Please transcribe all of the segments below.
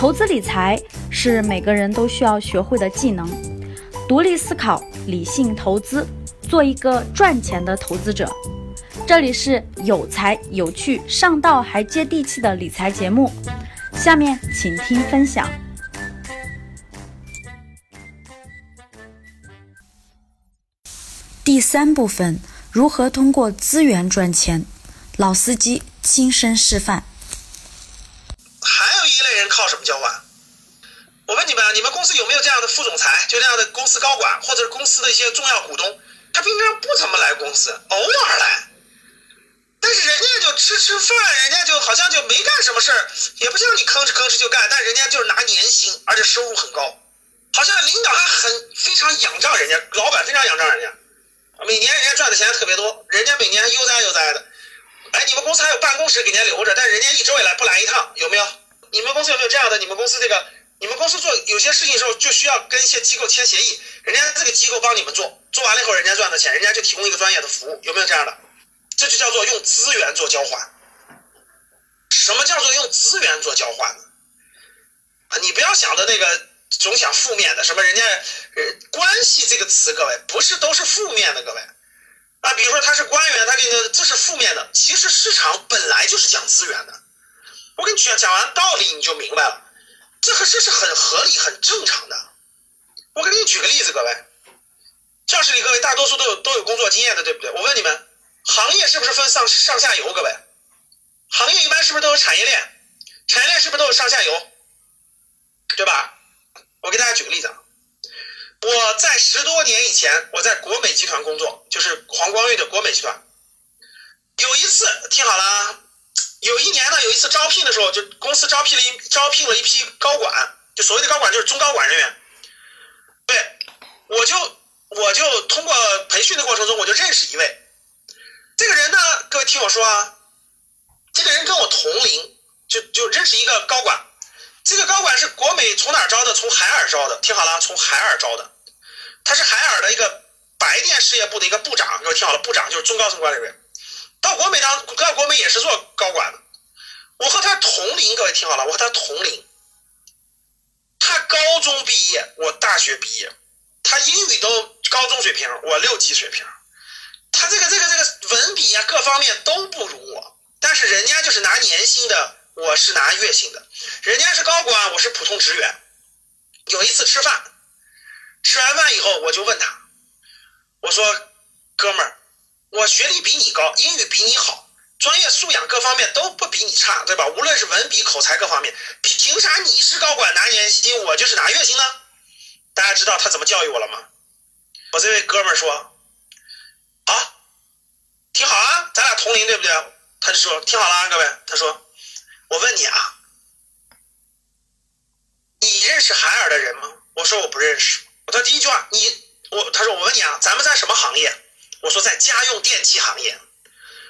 投资理财是每个人都需要学会的技能，独立思考，理性投资，做一个赚钱的投资者。这里是有才有趣、上道还接地气的理财节目，下面请听分享。第三部分：如何通过资源赚钱？老司机亲身示范。人靠什么交换？我问你们，你们公司有没有这样的副总裁，就这样的公司高管，或者是公司的一些重要股东？他平常不怎么来公司，偶尔来。但是人家就吃吃饭，人家就好像就没干什么事儿，也不像你吭哧吭哧就干，但人家就是拿年薪，而且收入很高，好像领导还很非常仰仗人家，老板非常仰仗人家，每年人家赚的钱特别多，人家每年悠哉悠哉的。哎，你们公司还有办公室给人家留着，但人家一周也来不来一趟，有没有？你们公司有没有这样的？你们公司这个，你们公司做有些事情的时候就需要跟一些机构签协议，人家这个机构帮你们做，做完了以后人家赚的钱，人家就提供一个专业的服务，有没有这样的？这就叫做用资源做交换。什么叫做用资源做交换呢？啊，你不要想的那个总想负面的，什么人家呃关系这个词，各位不是都是负面的，各位啊，比如说他是官员，他给你这是负面的，其实市场本来就是讲资源的。我跟你讲讲完道理你就明白了，这和这是很合理很正常的。我给你举个例子，各位，教室里各位大多数都有都有工作经验的，对不对？我问你们。行业是不是分上上下游？各位，行业一般是不是都有产业链？产业链是不是都有上下游？对吧？我给大家举个例子啊，我在十多年以前，我在国美集团工作，就是黄光裕的国美集团。有一次，听好了，有一年呢，有一次招聘的时候，就公司招聘了一招聘了一批高管，就所谓的高管就是中高管人员。对，我就我就通过培训的过程中，我就认识一位。这个人呢，各位听我说啊，这个人跟我同龄，就就认识一个高管。这个高管是国美从哪招的？从海尔招的。听好了，从海尔招的。他是海尔的一个白电事业部的一个部长。各位听好了，部长就是中高层管理人员。到国美当，到国美也是做高管的。我和他同龄，各位听好了，我和他同龄。他高中毕业，我大学毕业。他英语都高中水平，我六级水平。他这个这个这个文笔啊，各方面都不如我，但是人家就是拿年薪的，我是拿月薪的，人家是高管，我是普通职员。有一次吃饭，吃完饭以后，我就问他，我说：“哥们儿，我学历比你高，英语比你好，专业素养各方面都不比你差，对吧？无论是文笔、口才各方面，凭啥你是高管拿年薪，我就是拿月薪呢？”大家知道他怎么教育我了吗？我这位哥们儿说。啊，听好啊，咱俩同龄对不对？他就说听好了，啊各位，他说，我问你啊，你认识海尔的人吗？我说我不认识。他第一句话，你我他说我问你啊，咱们在什么行业？我说在家用电器行业。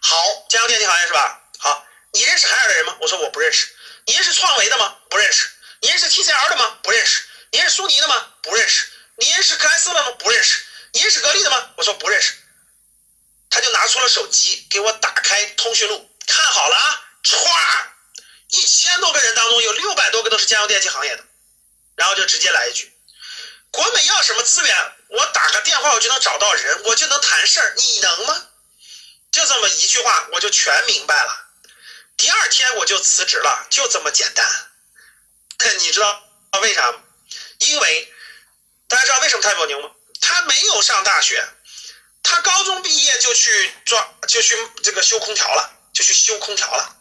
好，家用电器行业是吧？好，你认识海尔的人吗？我说我不认识。你认识创维的吗？不认识。你认识 TCL 的吗？不认识。你认识苏宁的吗？不认识。你认识克莱斯勒吗？不认识。你认识格力的吗？我说不认识。他就拿出了手机给我打开通讯录，看好了啊，歘，一千多个人当中有六百多个都是家用电器行业的，然后就直接来一句，国美要什么资源，我打个电话我就能找到人，我就能谈事儿，你能吗？就这么一句话我就全明白了，第二天我就辞职了，就这么简单。你知道为啥吗？因为大家知道为什么太保牛吗？他没有上大学。他高中毕业就去装，就去这个修空调了，就去修空调了。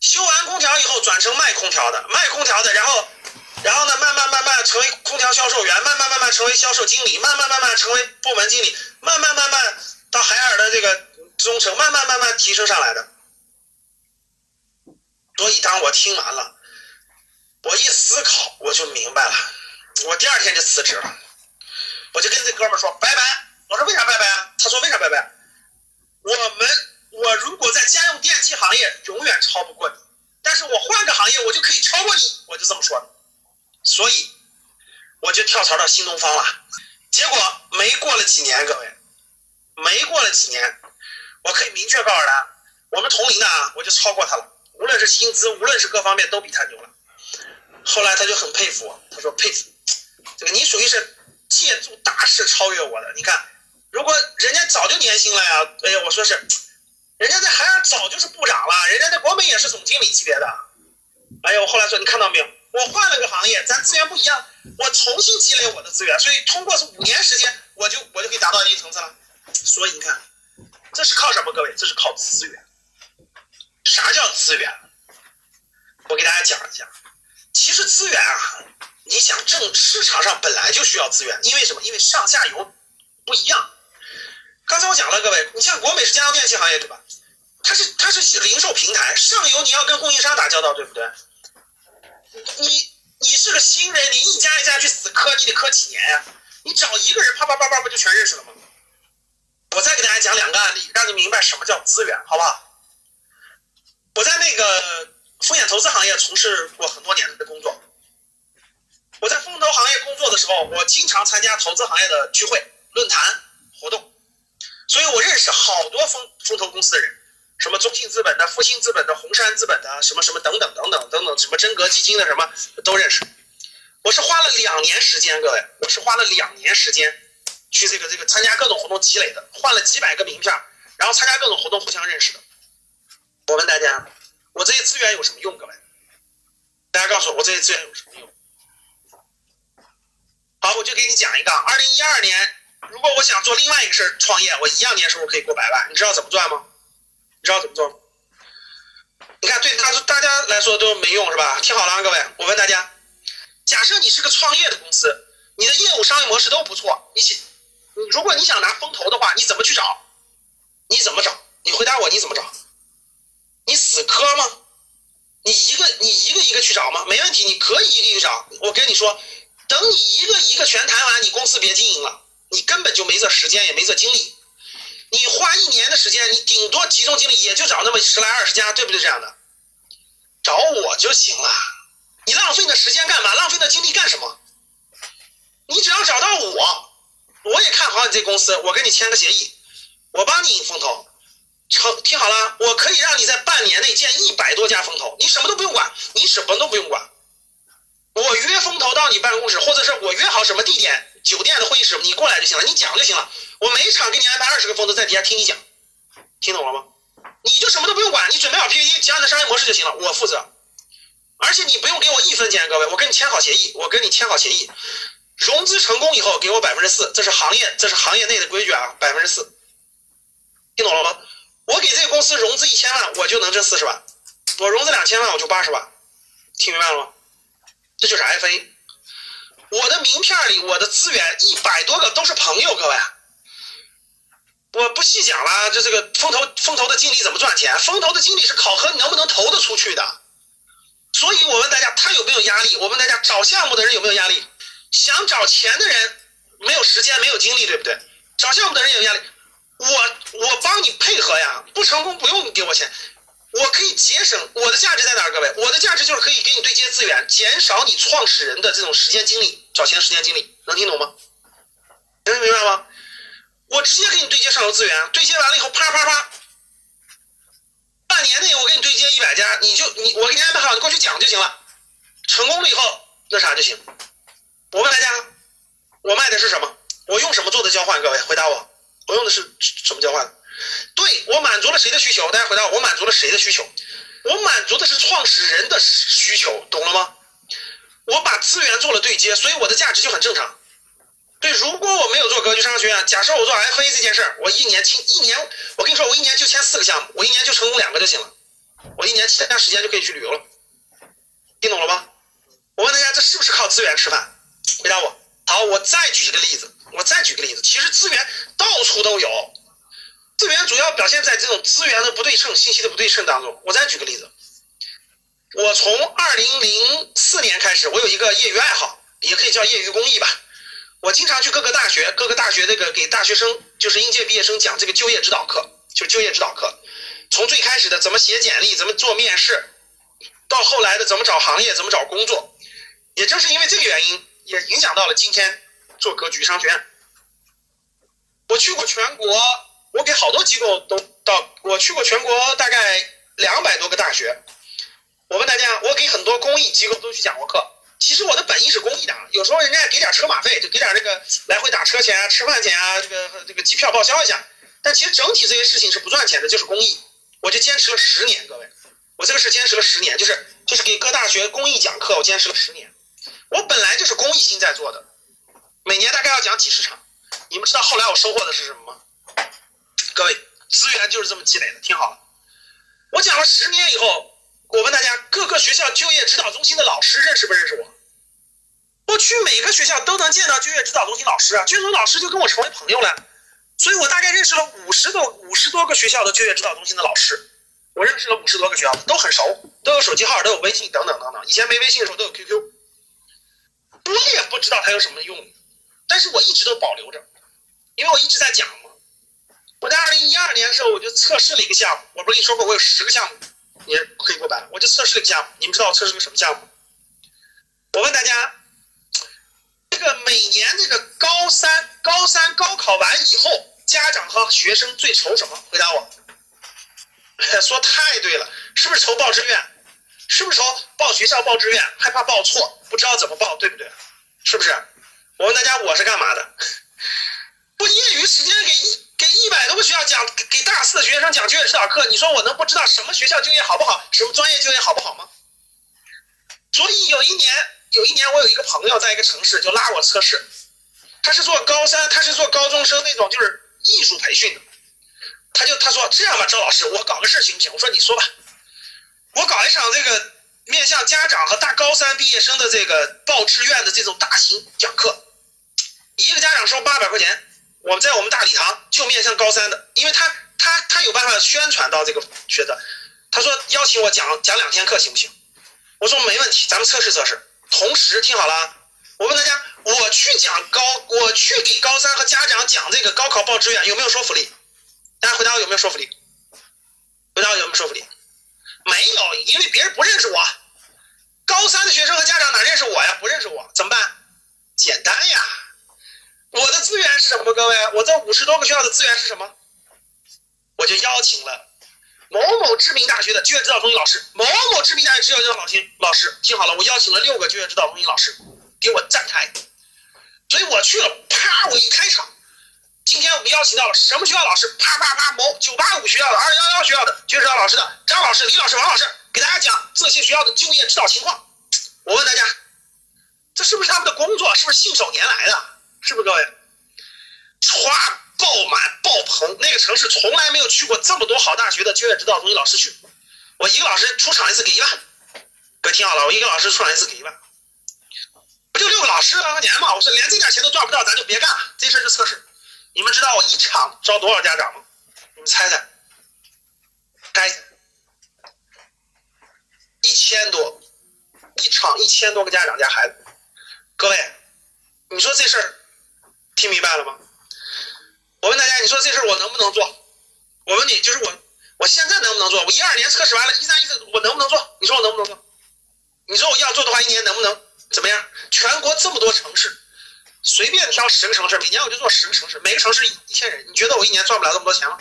修完空调以后转成卖空调的，卖空调的，然后，然后呢，慢慢慢慢成为空调销售员，慢慢慢慢成为销售经理，慢慢慢慢成为部门经理，慢慢慢慢到海尔的这个中层，慢慢慢慢提升上来的。所以当我听完了，我一思考，我就明白了，我第二天就辞职了，我就跟这哥们说拜拜。我说为啥拜拜？他说为啥拜拜？我们我如果在家用电器行业永远超不过你，但是我换个行业我就可以超过你，我就这么说的。所以我就跳槽到新东方了。结果没过了几年，各位，没过了几年，我可以明确告诉他，我们同龄的啊，我就超过他了。无论是薪资，无论是各方面都比他牛了。后来他就很佩服我，他说佩服，这个你属于是借助大势超越我的。你看，如果人家早就年薪了呀，哎呀，我说是，人家在海尔早就是部长了，人家在国美也是总经理级别的。哎呀，我后来说你看到没有，我换了个行业，咱资源不一样，我重新积累我的资源，所以通过是五年时间，我就我就可以达到一定层次了。所以你看，这是靠什么？各位，这是靠资源。啥叫资源？我给大家讲一下。其实资源啊，你想挣市场上本来就需要资源，因为什么？因为上下游不一样。刚才我讲了，各位，你像国美是家用电器行业对吧？它是它是零售平台，上游你要跟供应商打交道，对不对？你你是个新人，你一家一家去死磕，你得磕几年呀？你找一个人啪啪啪啪不就全认识了吗？我再给大家讲两个案例，让你明白什么叫资源，好不好？我在那个风险投资行业从事过很多年的工作。我在风投行业工作的时候，我经常参加投资行业的聚会、论坛、活动，所以我认识好多风风投公司的人，什么中信资本的、复兴资本的、红杉资本的，什么什么等等等等等等，什么真格基金的，什么都认识。我是花了两年时间，各位，我是花了两年时间去这个这个参加各种活动积累的，换了几百个名片，然后参加各种活动互相认识的。我问大家，我这些资源有什么用？各位，大家告诉我，我这些资源有什么用？好，我就给你讲一个。二零一二年，如果我想做另外一个事儿创业，我一样年收入可以过百万。你知道怎么赚吗？你知道怎么做吗？你看，对大大家来说都没用是吧？听好了啊，各位，我问大家，假设你是个创业的公司，你的业务商业模式都不错，你想，如果你想拿风投的话，你怎么去找？你怎么找？你回答我，你怎么找？你死磕吗？你一个你一个一个去找吗？没问题，你可以一个一个找。我跟你说，等你一个一个全谈完，你公司别经营了，你根本就没这时间，也没这精力。你花一年的时间，你顶多集中精力也就找那么十来二十家，对不对？这样的，找我就行了。你浪费那时间干嘛？浪费那精力干什么？你只要找到我，我也看好你这公司，我跟你签个协议，我帮你引风投。成，听好了，我可以让你在半年内建一百多家风投，你什么都不用管，你什么都不用管。我约风投到你办公室，或者是我约好什么地点，酒店的会议室，你过来就行了，你讲就行了。我每场给你安排二十个风投在底下听你讲，听懂了吗？你就什么都不用管，你准备好 PPT，讲你的商业模式就行了，我负责。而且你不用给我一分钱，各位，我跟你签好协议，我跟你签好协议，融资成功以后给我百分之四，这是行业，这是行业内的规矩啊，百分之四，听懂了吗？我给这个公司融资一千万，我就能挣四十万；我融资两千万，我就八十万。听明白了吗？这就是 FA。我的名片里，我的资源一百多个都是朋友，各位。我不细讲了，就这个风投，风投的经理怎么赚钱？风投的经理是考核你能不能投得出去的。所以我问大家，他有没有压力？我问大家，找项目的人有没有压力？想找钱的人没有时间，没有精力，对不对？找项目的人有压力。我我帮你配合呀，不成功不用你给我钱，我可以节省我的价值在哪儿？各位，我的价值就是可以给你对接资源，减少你创始人的这种时间精力，找钱的时间精力，能听懂吗？能明白吗？我直接给你对接上游资源，对接完了以后，啪啪啪，半年内我给你对接一百家，你就你我给你安排好，你过去讲就行了。成功了以后，那啥就行。我问大家，我卖的是什么？我用什么做的交换？各位回答我。我用的是什么交换？对我满足了谁的需求？大家回答我，我满足了谁的需求？我满足的是创始人的需求，懂了吗？我把资源做了对接，所以我的价值就很正常。对，如果我没有做格局商学院，假设我做 FA 这件事儿，我一年签一年，我跟你说，我一年就签四个项目，我一年就成功两个就行了，我一年其他时间就可以去旅游了，听懂了吗？我问大家，这是不是靠资源吃饭？回答我。好，我再举一个例子。我再举个例子，其实资源到处都有，资源主要表现在这种资源的不对称、信息的不对称当中。我再举个例子，我从二零零四年开始，我有一个业余爱好，也可以叫业余公益吧。我经常去各个大学，各个大学那个给大学生，就是应届毕业生讲这个就业指导课，就就业指导课。从最开始的怎么写简历、怎么做面试，到后来的怎么找行业、怎么找工作，也正是因为这个原因，也影响到了今天。做格局商学院，我去过全国，我给好多机构都到，我去过全国大概两百多个大学。我问大家，我给很多公益机构都去讲过课，其实我的本意是公益的，有时候人家给点车马费，就给点这个来回打车钱啊、吃饭钱啊，这个这个机票报销一下。但其实整体这些事情是不赚钱的，就是公益。我就坚持了十年，各位，我这个是坚持了十年，就是就是给各大学公益讲课，我坚持了十年。我本来就是公益心在做的，每年大概要讲几十场。你们知道后来我收获的是什么吗？各位，资源就是这么积累的。听好了，我讲了十年以后，我问大家，各个学校就业指导中心的老师认识不认识我？我去每个学校都能见到就业指导中心老师啊，就业老师就跟我成为朋友了。所以我大概认识了五十多五十多个学校的就业指导中心的老师，我认识了五十多个学校，都很熟，都有手机号，都有微信，等等等等。以前没微信的时候都有 QQ，我也不知道它有什么用，但是我一直都保留着，因为我一直在讲。我在二零一二年的时候我就测试了一个项目，我不是跟你说过我有十个项目，你可以过百，我就测试了一个项目。你们知道我测试个什么项目？我问大家。这个每年这个高三高三高考完以后，家长和学生最愁什么？回答我。说太对了，是不是愁报志愿？是不是愁报学校报志愿，害怕报错，不知道怎么报，对不对？是不是？我问大家，我是干嘛的？我业余时间给给一百多个学校讲，给大四的学生讲就业指导课，你说我能不知道什么学校就业好不好，什么专业就业好不好吗？所以有一年。有一年，我有一个朋友在一个城市就拉我测试，他是做高三，他是做高中生那种就是艺术培训的，他就他说这样吧，周老师，我搞个事行不行？我说你说吧，我搞一场这个面向家长和大高三毕业生的这个报志愿的这种大型讲课，一个家长收八百块钱，我们在我们大礼堂就面向高三的，因为他他他有办法宣传到这个学的，他说邀请我讲讲两天课行不行？我说没问题，咱们测试测试。同时听好了，我问大家，我去讲高，我去给高三和家长讲这个高考报志愿有没有说服力？大家回答我有没有说服力？回答我有没有说服力？没有，因为别人不认识我。高三的学生和家长哪认识我呀？不认识我，怎么办？简单呀，我的资源是什么？五十多个学校的资源是什么？我就邀请了。某某知名大学的就业指导中心老师，某某知名大学就业指导中心老师，听好了，我邀请了六个就业指导中心老师给我站台，所以我去了，啪，我一开场，今天我们邀请到了什么学校老师？啪啪啪，某九八五学校的、二幺幺学校的就业指导老师的张老师、李老师、王老师，给大家讲这些学校的就业指导情况。我问大家，这是不是他们的工作？是不是信手拈来的？是不是各位？歘。爆满爆棚，那个城市从来没有去过这么多好大学的就业指导中心老师去。我一个老师出场一次给一万，各位听好了，我一个老师出场一次给一万，不就六个老师两个年嘛？我说连这点钱都赚不到，咱就别干了，这事就测试。你们知道我一场招多少家长吗？你们猜猜？该一千多，一场一千多个家长加孩子。各位，你说这事儿听明白了吗？说这事我能不能做？我问你，就是我，我现在能不能做？我一二年测试完了，一三一四，我能不能做？你说我能不能做？你说我要做的话，一年能不能怎么样？全国这么多城市，随便挑十个城市，每年我就做十个城市，每个城市一千人，你觉得我一年赚不了那么多钱吗？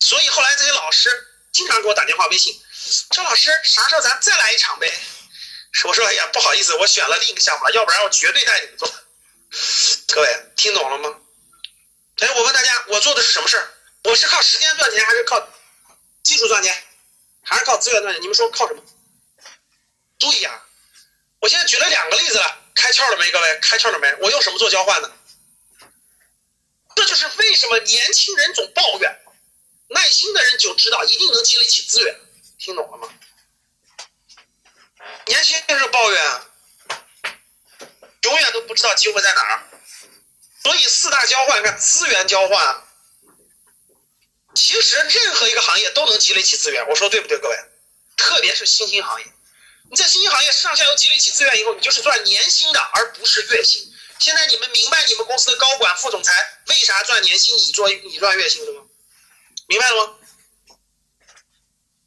所以后来这些老师经常给我打电话、微信，说老师，啥时候咱再来一场呗？我说，哎呀，不好意思，我选了另一个项目了，要不然我绝对带你们做。各位听懂了吗？哎，我问大家，我做的是什么事儿？我是靠时间赚钱，还是靠技术赚钱，还是靠资源赚钱？你们说靠什么？注意啊！我现在举了两个例子了，开窍了没？各位，开窍了没？我用什么做交换呢？这就是为什么年轻人总抱怨，耐心的人就知道一定能积累起资源。听懂了吗？年轻人抱怨，永远都不知道机会在哪儿。所以四大交换，看资源交换，其实任何一个行业都能积累起资源，我说对不对，各位？特别是新兴行业，你在新兴行业上下游积累起资源以后，你就是赚年薪的，而不是月薪。现在你们明白你们公司的高管、副总裁为啥赚年薪，你赚你赚月薪了吗？明白了吗？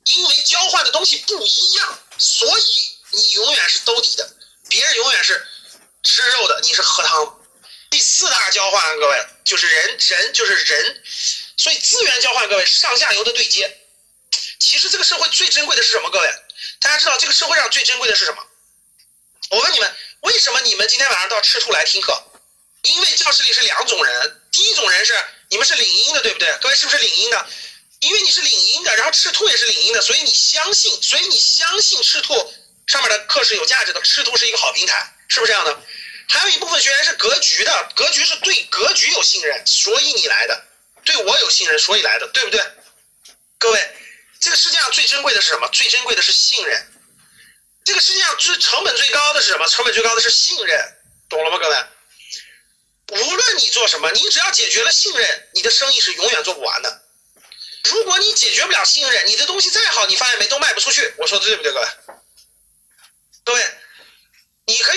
因为交换的东西不一样，所以你永远是兜底的，别人永远是吃肉的，你是喝汤。第四大交换，各位就是人人就是人，所以资源交换，各位上下游的对接。其实这个社会最珍贵的是什么？各位，大家知道这个社会上最珍贵的是什么？我问你们，为什么你们今天晚上到赤兔来听课？因为教室里是两种人，第一种人是你们是领英的，对不对？各位是不是领英的？因为你是领英的，然后赤兔也是领英的，所以你相信，所以你相信赤兔上面的课是有价值的，赤兔是一个好平台，是不是这样的？还有一部分学员是格局的，格局是对格局有信任，所以你来的，对我有信任，所以来的，对不对？各位，这个世界上最珍贵的是什么？最珍贵的是信任。这个世界上最成本最高的是什么？成本最高的是信任，懂了吗？各位，无论你做什么，你只要解决了信任，你的生意是永远做不完的。如果你解决不了信任，你的东西再好，你发现没都卖不出去。我说的对不对，各位？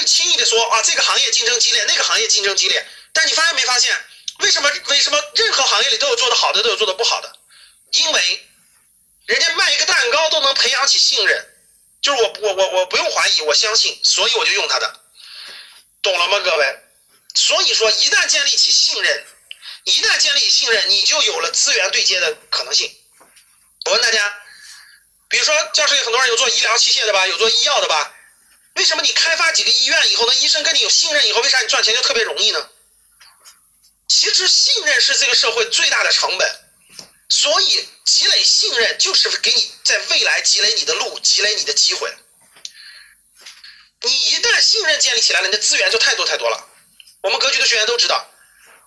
轻易的说啊，这个行业竞争激烈，那个行业竞争激烈，但你发现没发现，为什么为什么任何行业里都有做的好的，都有做的不好的？因为人家卖一个蛋糕都能培养起信任，就是我我我我不用怀疑，我相信，所以我就用他的，懂了吗，各位？所以说，一旦建立起信任，一旦建立起信任，你就有了资源对接的可能性。我问大家，比如说教室里很多人有做医疗器械的吧，有做医药的吧？为什么你开发几个医院以后，那医生跟你有信任以后，为啥你赚钱就特别容易呢？其实信任是这个社会最大的成本，所以积累信任就是给你在未来积累你的路，积累你的机会。你一旦信任建立起来了，你的资源就太多太多了。我们格局的学员都知道，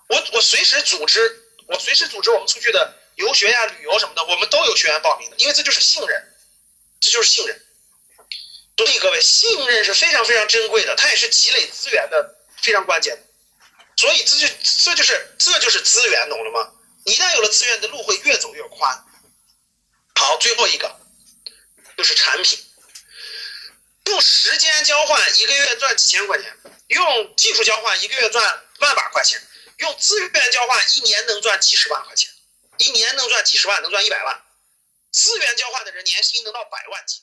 我我随时组织，我随时组织我们出去的游学呀、旅游什么的，我们都有学员报名的，因为这就是信任，这就是信任。所以各位，信任是非常非常珍贵的，它也是积累资源的非常关键。所以这就这就是这就是资源，懂了吗？一旦有了资源，的路会越走越宽。好，最后一个就是产品，用时间交换一个月赚几千块钱，用技术交换一个月赚万把块钱，用资源交换一年能赚几十万块钱，一年能赚几十万，能赚一百万。资源交换的人年薪能到百万级。